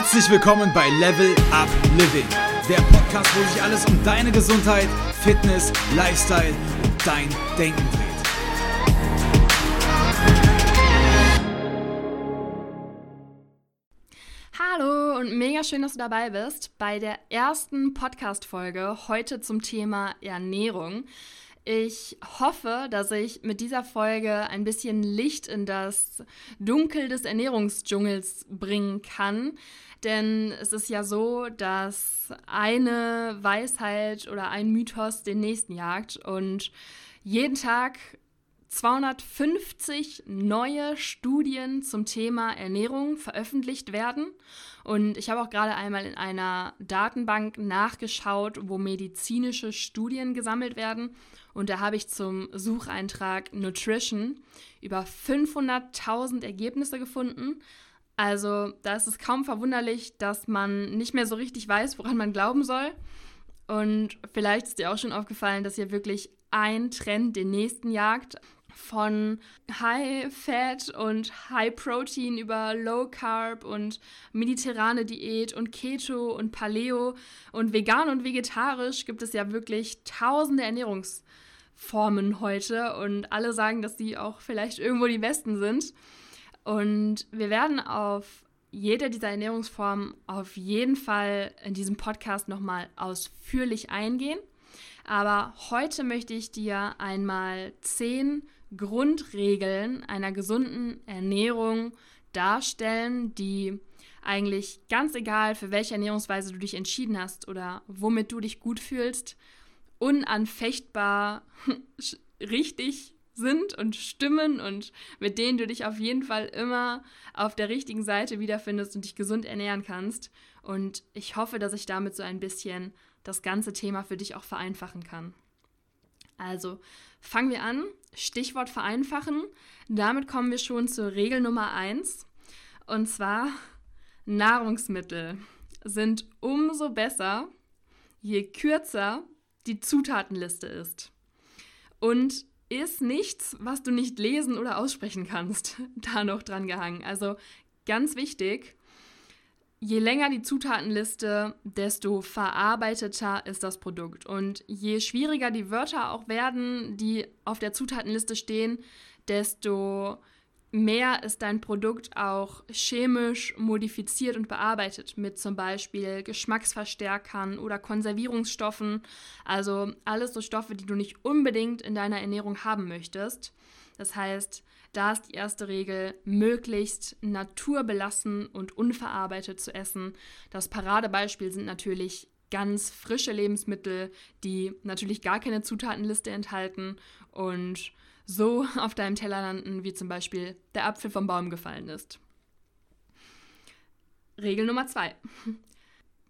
Herzlich willkommen bei Level Up Living, der Podcast, wo sich alles um deine Gesundheit, Fitness, Lifestyle und dein Denken dreht. Hallo und mega schön, dass du dabei bist bei der ersten Podcast-Folge heute zum Thema Ernährung. Ich hoffe, dass ich mit dieser Folge ein bisschen Licht in das Dunkel des Ernährungsdschungels bringen kann. Denn es ist ja so, dass eine Weisheit oder ein Mythos den nächsten jagt und jeden Tag 250 neue Studien zum Thema Ernährung veröffentlicht werden. Und ich habe auch gerade einmal in einer Datenbank nachgeschaut, wo medizinische Studien gesammelt werden. Und da habe ich zum Sucheintrag Nutrition über 500.000 Ergebnisse gefunden. Also da ist es kaum verwunderlich, dass man nicht mehr so richtig weiß, woran man glauben soll. Und vielleicht ist dir auch schon aufgefallen, dass hier wirklich ein Trend den nächsten jagt. Von High Fat und High Protein über Low Carb und mediterrane Diät und Keto und Paleo und vegan und vegetarisch gibt es ja wirklich tausende Ernährungs- Formen heute und alle sagen, dass die auch vielleicht irgendwo die besten sind. Und wir werden auf jede dieser Ernährungsformen auf jeden Fall in diesem Podcast nochmal ausführlich eingehen. Aber heute möchte ich dir einmal zehn Grundregeln einer gesunden Ernährung darstellen, die eigentlich ganz egal, für welche Ernährungsweise du dich entschieden hast oder womit du dich gut fühlst, unanfechtbar richtig sind und stimmen und mit denen du dich auf jeden Fall immer auf der richtigen Seite wiederfindest und dich gesund ernähren kannst. Und ich hoffe, dass ich damit so ein bisschen das ganze Thema für dich auch vereinfachen kann. Also fangen wir an. Stichwort vereinfachen. Damit kommen wir schon zur Regel Nummer 1. Und zwar Nahrungsmittel sind umso besser, je kürzer die Zutatenliste ist. Und ist nichts, was du nicht lesen oder aussprechen kannst, da noch dran gehangen. Also ganz wichtig, je länger die Zutatenliste, desto verarbeiteter ist das Produkt. Und je schwieriger die Wörter auch werden, die auf der Zutatenliste stehen, desto mehr ist dein Produkt auch chemisch modifiziert und bearbeitet mit zum Beispiel Geschmacksverstärkern oder Konservierungsstoffen. Also alles so Stoffe, die du nicht unbedingt in deiner Ernährung haben möchtest. Das heißt, da ist die erste Regel, möglichst naturbelassen und unverarbeitet zu essen. Das Paradebeispiel sind natürlich ganz frische Lebensmittel, die natürlich gar keine Zutatenliste enthalten und so auf deinem Teller landen, wie zum Beispiel der Apfel vom Baum gefallen ist. Regel Nummer zwei.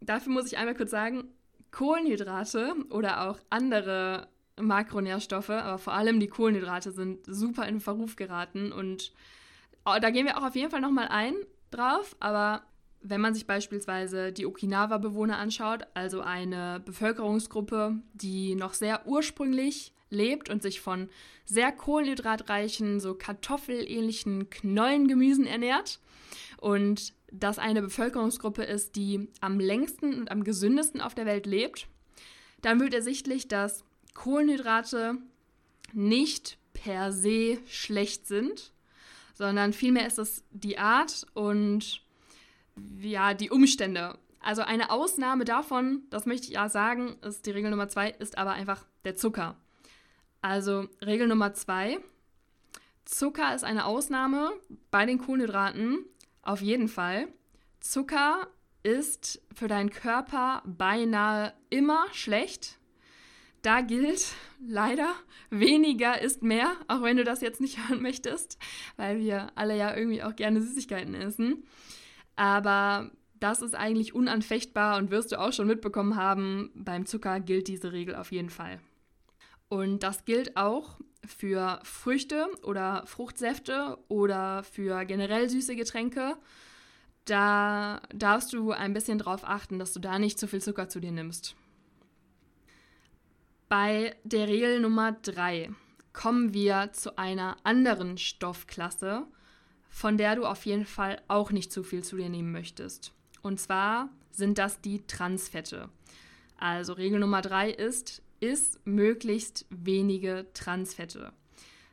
Dafür muss ich einmal kurz sagen, Kohlenhydrate oder auch andere Makronährstoffe, aber vor allem die Kohlenhydrate sind super in Verruf geraten und oh, da gehen wir auch auf jeden Fall nochmal ein drauf, aber wenn man sich beispielsweise die Okinawa-Bewohner anschaut, also eine Bevölkerungsgruppe, die noch sehr ursprünglich lebt und sich von sehr kohlenhydratreichen, so kartoffelähnlichen Knollengemüsen ernährt und das eine Bevölkerungsgruppe ist, die am längsten und am gesündesten auf der Welt lebt, dann wird ersichtlich, dass Kohlenhydrate nicht per se schlecht sind, sondern vielmehr ist es die Art und ja, die Umstände. Also eine Ausnahme davon, das möchte ich ja sagen, ist die Regel Nummer zwei, ist aber einfach der Zucker. Also Regel Nummer zwei. Zucker ist eine Ausnahme bei den Kohlenhydraten, auf jeden Fall. Zucker ist für deinen Körper beinahe immer schlecht. Da gilt leider, weniger ist mehr, auch wenn du das jetzt nicht hören möchtest, weil wir alle ja irgendwie auch gerne Süßigkeiten essen. Aber das ist eigentlich unanfechtbar und wirst du auch schon mitbekommen haben, beim Zucker gilt diese Regel auf jeden Fall. Und das gilt auch für Früchte oder Fruchtsäfte oder für generell süße Getränke. Da darfst du ein bisschen drauf achten, dass du da nicht zu viel Zucker zu dir nimmst. Bei der Regel Nummer 3 kommen wir zu einer anderen Stoffklasse, von der du auf jeden Fall auch nicht zu viel zu dir nehmen möchtest. Und zwar sind das die Transfette. Also Regel Nummer drei ist, isst möglichst wenige Transfette.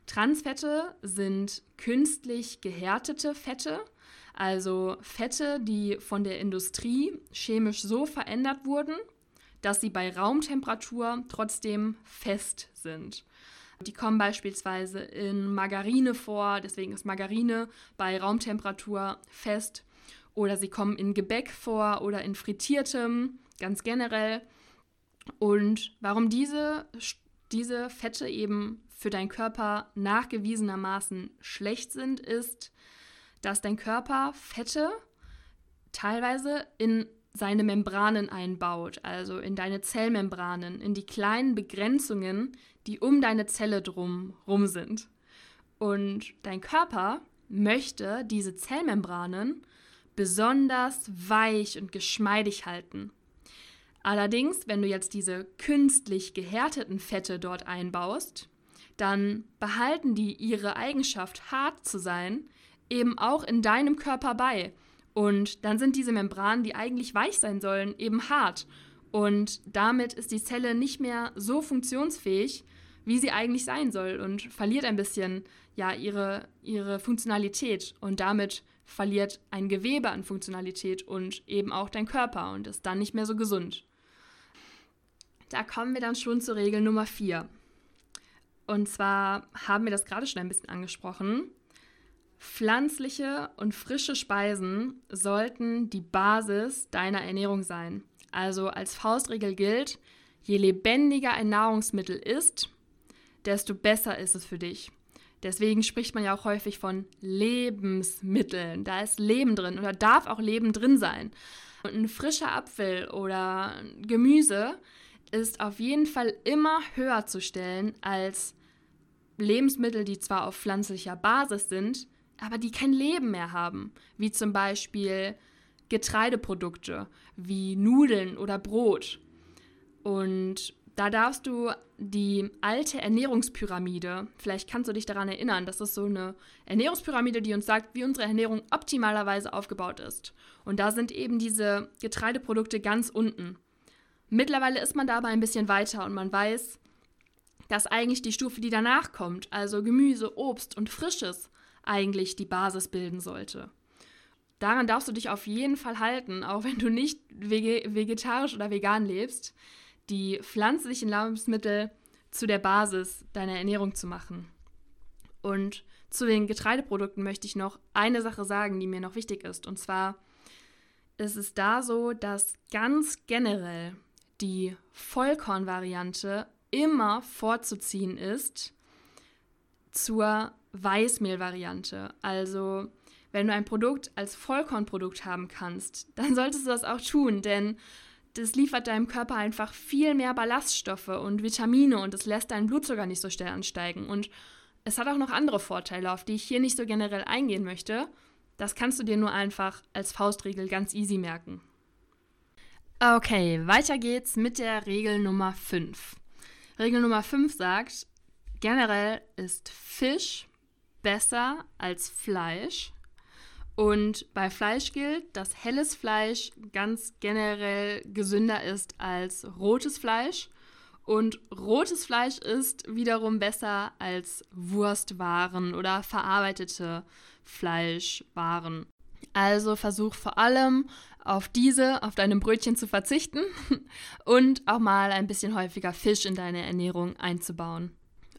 Transfette sind künstlich gehärtete Fette, also Fette, die von der Industrie chemisch so verändert wurden, dass sie bei Raumtemperatur trotzdem fest sind. Die kommen beispielsweise in Margarine vor, deswegen ist Margarine bei Raumtemperatur fest. Oder sie kommen in Gebäck vor oder in frittiertem, ganz generell. Und warum diese, diese Fette eben für deinen Körper nachgewiesenermaßen schlecht sind, ist, dass dein Körper Fette teilweise in seine Membranen einbaut, also in deine Zellmembranen, in die kleinen Begrenzungen, die um deine Zelle drum rum sind. Und dein Körper möchte diese Zellmembranen besonders weich und geschmeidig halten. Allerdings, wenn du jetzt diese künstlich gehärteten Fette dort einbaust, dann behalten die ihre Eigenschaft, hart zu sein, eben auch in deinem Körper bei. Und dann sind diese Membranen, die eigentlich weich sein sollen, eben hart. Und damit ist die Zelle nicht mehr so funktionsfähig, wie sie eigentlich sein soll und verliert ein bisschen ja ihre, ihre Funktionalität und damit verliert ein Gewebe an Funktionalität und eben auch dein Körper und ist dann nicht mehr so gesund. Da kommen wir dann schon zur Regel Nummer 4. Und zwar haben wir das gerade schon ein bisschen angesprochen. Pflanzliche und frische Speisen sollten die Basis deiner Ernährung sein. Also als Faustregel gilt, je lebendiger ein Nahrungsmittel ist, desto besser ist es für dich. Deswegen spricht man ja auch häufig von Lebensmitteln. Da ist Leben drin oder darf auch Leben drin sein. Und ein frischer Apfel oder Gemüse ist auf jeden Fall immer höher zu stellen als Lebensmittel, die zwar auf pflanzlicher Basis sind, aber die kein Leben mehr haben, wie zum Beispiel Getreideprodukte, wie Nudeln oder Brot. Und da darfst du die alte Ernährungspyramide, vielleicht kannst du dich daran erinnern, das ist so eine Ernährungspyramide, die uns sagt, wie unsere Ernährung optimalerweise aufgebaut ist. Und da sind eben diese Getreideprodukte ganz unten. Mittlerweile ist man da aber ein bisschen weiter und man weiß, dass eigentlich die Stufe, die danach kommt, also Gemüse, Obst und Frisches, eigentlich die Basis bilden sollte. Daran darfst du dich auf jeden Fall halten, auch wenn du nicht vegetarisch oder vegan lebst, die pflanzlichen Lebensmittel zu der Basis deiner Ernährung zu machen. Und zu den Getreideprodukten möchte ich noch eine Sache sagen, die mir noch wichtig ist. Und zwar ist es da so, dass ganz generell die Vollkornvariante immer vorzuziehen ist zur Weißmehlvariante. Also wenn du ein Produkt als Vollkornprodukt haben kannst, dann solltest du das auch tun, denn das liefert deinem Körper einfach viel mehr Ballaststoffe und Vitamine und es lässt deinen Blutzucker nicht so schnell ansteigen. Und es hat auch noch andere Vorteile, auf die ich hier nicht so generell eingehen möchte. Das kannst du dir nur einfach als Faustregel ganz easy merken. Okay, weiter geht's mit der Regel Nummer 5. Regel Nummer 5 sagt, generell ist Fisch besser als Fleisch. Und bei Fleisch gilt, dass helles Fleisch ganz generell gesünder ist als rotes Fleisch. Und rotes Fleisch ist wiederum besser als Wurstwaren oder verarbeitete Fleischwaren. Also versuch vor allem auf diese, auf deinem Brötchen zu verzichten und auch mal ein bisschen häufiger Fisch in deine Ernährung einzubauen.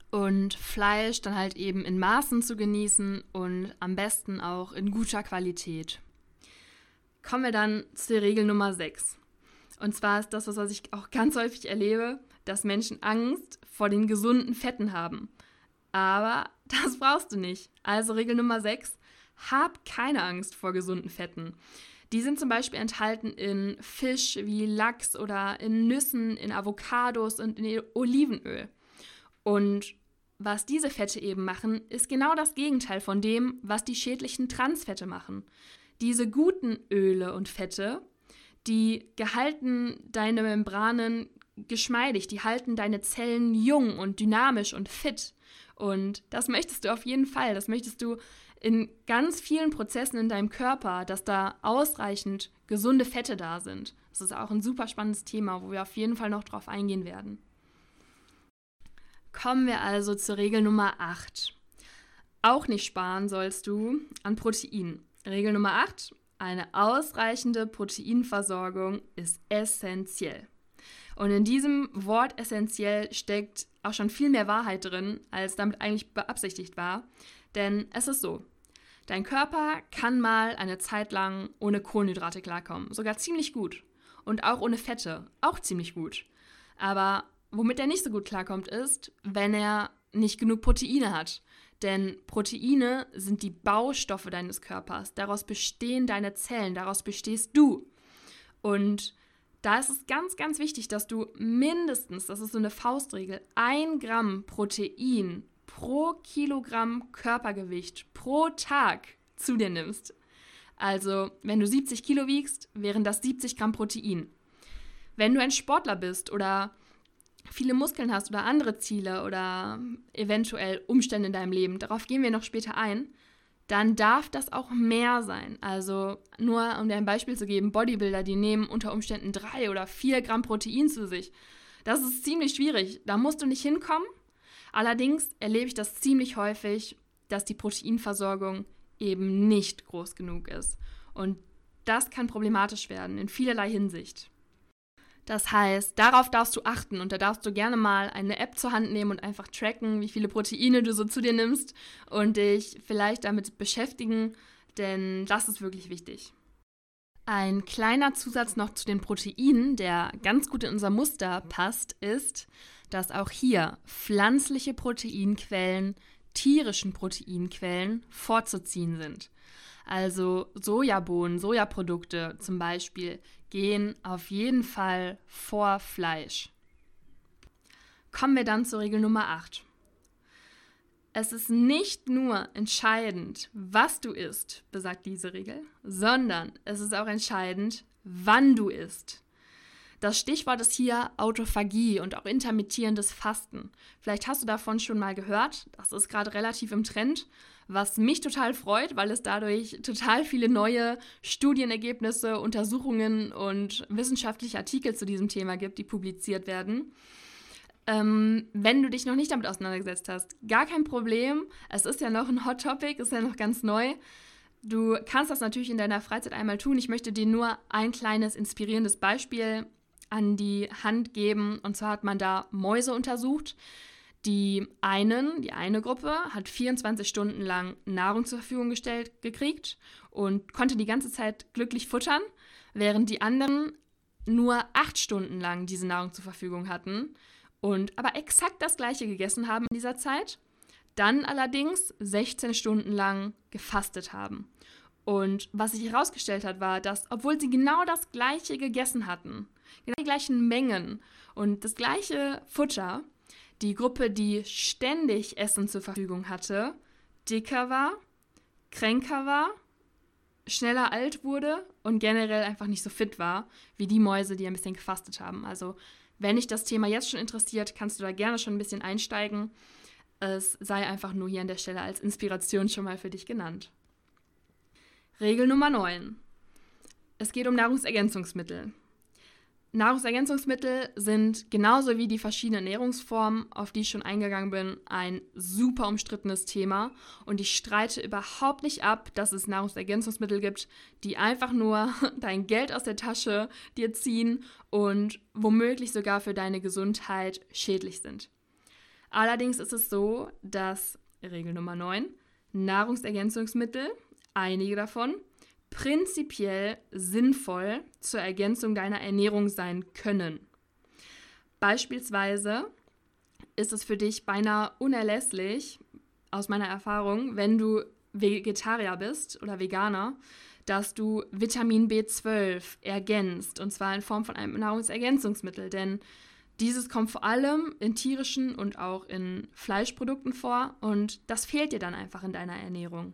Und Fleisch dann halt eben in Maßen zu genießen und am besten auch in guter Qualität. Kommen wir dann zur Regel Nummer 6. Und zwar ist das, was ich auch ganz häufig erlebe, dass Menschen Angst vor den gesunden Fetten haben. Aber das brauchst du nicht. Also Regel Nummer 6, hab keine Angst vor gesunden Fetten. Die sind zum Beispiel enthalten in Fisch wie Lachs oder in Nüssen, in Avocados und in Olivenöl. Und was diese Fette eben machen, ist genau das Gegenteil von dem, was die schädlichen Transfette machen. Diese guten Öle und Fette, die gehalten deine Membranen geschmeidig, die halten deine Zellen jung und dynamisch und fit. Und das möchtest du auf jeden Fall. Das möchtest du in ganz vielen Prozessen in deinem Körper, dass da ausreichend gesunde Fette da sind. Das ist auch ein super spannendes Thema, wo wir auf jeden Fall noch drauf eingehen werden. Kommen wir also zur Regel Nummer 8. Auch nicht sparen sollst du an Protein. Regel Nummer 8. Eine ausreichende Proteinversorgung ist essentiell. Und in diesem Wort essentiell steckt auch schon viel mehr Wahrheit drin, als damit eigentlich beabsichtigt war. Denn es ist so, dein Körper kann mal eine Zeit lang ohne Kohlenhydrate klarkommen, sogar ziemlich gut. Und auch ohne Fette, auch ziemlich gut. Aber womit er nicht so gut klarkommt, ist, wenn er nicht genug Proteine hat. Denn Proteine sind die Baustoffe deines Körpers. Daraus bestehen deine Zellen, daraus bestehst du. Und da ist es ganz, ganz wichtig, dass du mindestens, das ist so eine Faustregel, ein Gramm Protein pro Kilogramm Körpergewicht pro Tag zu dir nimmst. Also, wenn du 70 Kilo wiegst, wären das 70 Gramm Protein. Wenn du ein Sportler bist oder viele Muskeln hast oder andere Ziele oder eventuell Umstände in deinem Leben, darauf gehen wir noch später ein, dann darf das auch mehr sein. Also nur um dir ein Beispiel zu geben, Bodybuilder, die nehmen unter Umständen drei oder vier Gramm Protein zu sich. Das ist ziemlich schwierig. Da musst du nicht hinkommen. Allerdings erlebe ich das ziemlich häufig, dass die Proteinversorgung eben nicht groß genug ist. Und das kann problematisch werden in vielerlei Hinsicht. Das heißt, darauf darfst du achten und da darfst du gerne mal eine App zur Hand nehmen und einfach tracken, wie viele Proteine du so zu dir nimmst und dich vielleicht damit beschäftigen, denn das ist wirklich wichtig. Ein kleiner Zusatz noch zu den Proteinen, der ganz gut in unser Muster passt, ist, dass auch hier pflanzliche Proteinquellen tierischen Proteinquellen vorzuziehen sind. Also Sojabohnen, Sojaprodukte zum Beispiel gehen auf jeden Fall vor Fleisch. Kommen wir dann zur Regel Nummer 8. Es ist nicht nur entscheidend, was du isst, besagt diese Regel, sondern es ist auch entscheidend, wann du isst. Das Stichwort ist hier Autophagie und auch intermittierendes Fasten. Vielleicht hast du davon schon mal gehört. Das ist gerade relativ im Trend, was mich total freut, weil es dadurch total viele neue Studienergebnisse, Untersuchungen und wissenschaftliche Artikel zu diesem Thema gibt, die publiziert werden. Ähm, wenn du dich noch nicht damit auseinandergesetzt hast, gar kein Problem. Es ist ja noch ein Hot Topic, ist ja noch ganz neu. Du kannst das natürlich in deiner Freizeit einmal tun. Ich möchte dir nur ein kleines inspirierendes Beispiel an die Hand geben. Und zwar hat man da Mäuse untersucht. Die einen, die eine Gruppe hat 24 Stunden lang Nahrung zur Verfügung gestellt gekriegt und konnte die ganze Zeit glücklich futtern, während die anderen nur acht Stunden lang diese Nahrung zur Verfügung hatten und aber exakt das gleiche gegessen haben in dieser Zeit, dann allerdings 16 Stunden lang gefastet haben. Und was sich herausgestellt hat, war, dass obwohl sie genau das gleiche gegessen hatten, genau die gleichen Mengen und das gleiche Futter, die Gruppe, die ständig Essen zur Verfügung hatte, dicker war, kränker war, schneller alt wurde und generell einfach nicht so fit war, wie die Mäuse, die ein bisschen gefastet haben. Also, wenn dich das Thema jetzt schon interessiert, kannst du da gerne schon ein bisschen einsteigen. Es sei einfach nur hier an der Stelle als Inspiration schon mal für dich genannt. Regel Nummer 9. Es geht um Nahrungsergänzungsmittel. Nahrungsergänzungsmittel sind genauso wie die verschiedenen Ernährungsformen, auf die ich schon eingegangen bin, ein super umstrittenes Thema. Und ich streite überhaupt nicht ab, dass es Nahrungsergänzungsmittel gibt, die einfach nur dein Geld aus der Tasche dir ziehen und womöglich sogar für deine Gesundheit schädlich sind. Allerdings ist es so, dass Regel Nummer 9 Nahrungsergänzungsmittel, einige davon, prinzipiell sinnvoll zur Ergänzung deiner Ernährung sein können. Beispielsweise ist es für dich beinahe unerlässlich, aus meiner Erfahrung, wenn du Vegetarier bist oder Veganer, dass du Vitamin B12 ergänzt und zwar in Form von einem Nahrungsergänzungsmittel, denn dieses kommt vor allem in tierischen und auch in Fleischprodukten vor und das fehlt dir dann einfach in deiner Ernährung.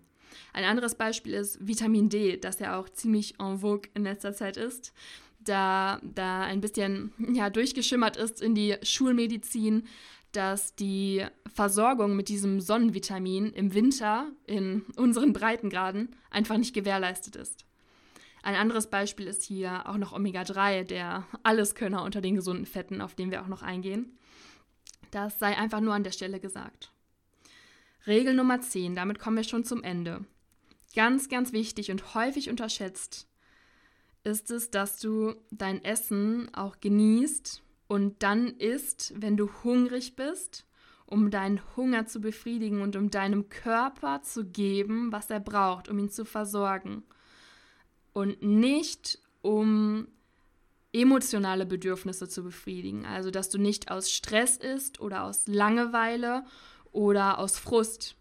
Ein anderes Beispiel ist Vitamin D, das ja auch ziemlich en vogue in letzter Zeit ist, da da ein bisschen ja, durchgeschimmert ist in die Schulmedizin, dass die Versorgung mit diesem Sonnenvitamin im Winter in unseren Breitengraden einfach nicht gewährleistet ist. Ein anderes Beispiel ist hier auch noch Omega-3, der Alleskönner unter den gesunden Fetten, auf den wir auch noch eingehen. Das sei einfach nur an der Stelle gesagt. Regel Nummer 10, damit kommen wir schon zum Ende. Ganz, ganz wichtig und häufig unterschätzt ist es, dass du dein Essen auch genießt und dann isst, wenn du hungrig bist, um deinen Hunger zu befriedigen und um deinem Körper zu geben, was er braucht, um ihn zu versorgen und nicht um emotionale Bedürfnisse zu befriedigen. Also, dass du nicht aus Stress isst oder aus Langeweile oder aus Frust.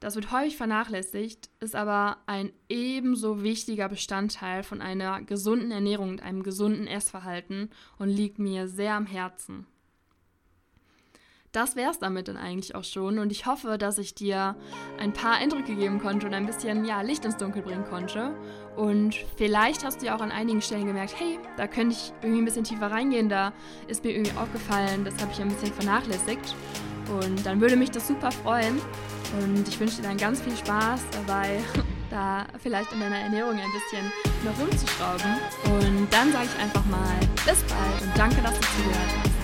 Das wird häufig vernachlässigt, ist aber ein ebenso wichtiger Bestandteil von einer gesunden Ernährung und einem gesunden Essverhalten und liegt mir sehr am Herzen das wäre es damit dann eigentlich auch schon. Und ich hoffe, dass ich dir ein paar Eindrücke geben konnte und ein bisschen ja, Licht ins Dunkel bringen konnte. Und vielleicht hast du ja auch an einigen Stellen gemerkt, hey, da könnte ich irgendwie ein bisschen tiefer reingehen, da ist mir irgendwie aufgefallen, das habe ich ein bisschen vernachlässigt. Und dann würde mich das super freuen. Und ich wünsche dir dann ganz viel Spaß dabei, da vielleicht in deiner Ernährung ein bisschen noch rumzuschrauben. Und dann sage ich einfach mal bis bald und danke, dass du zugehört hast.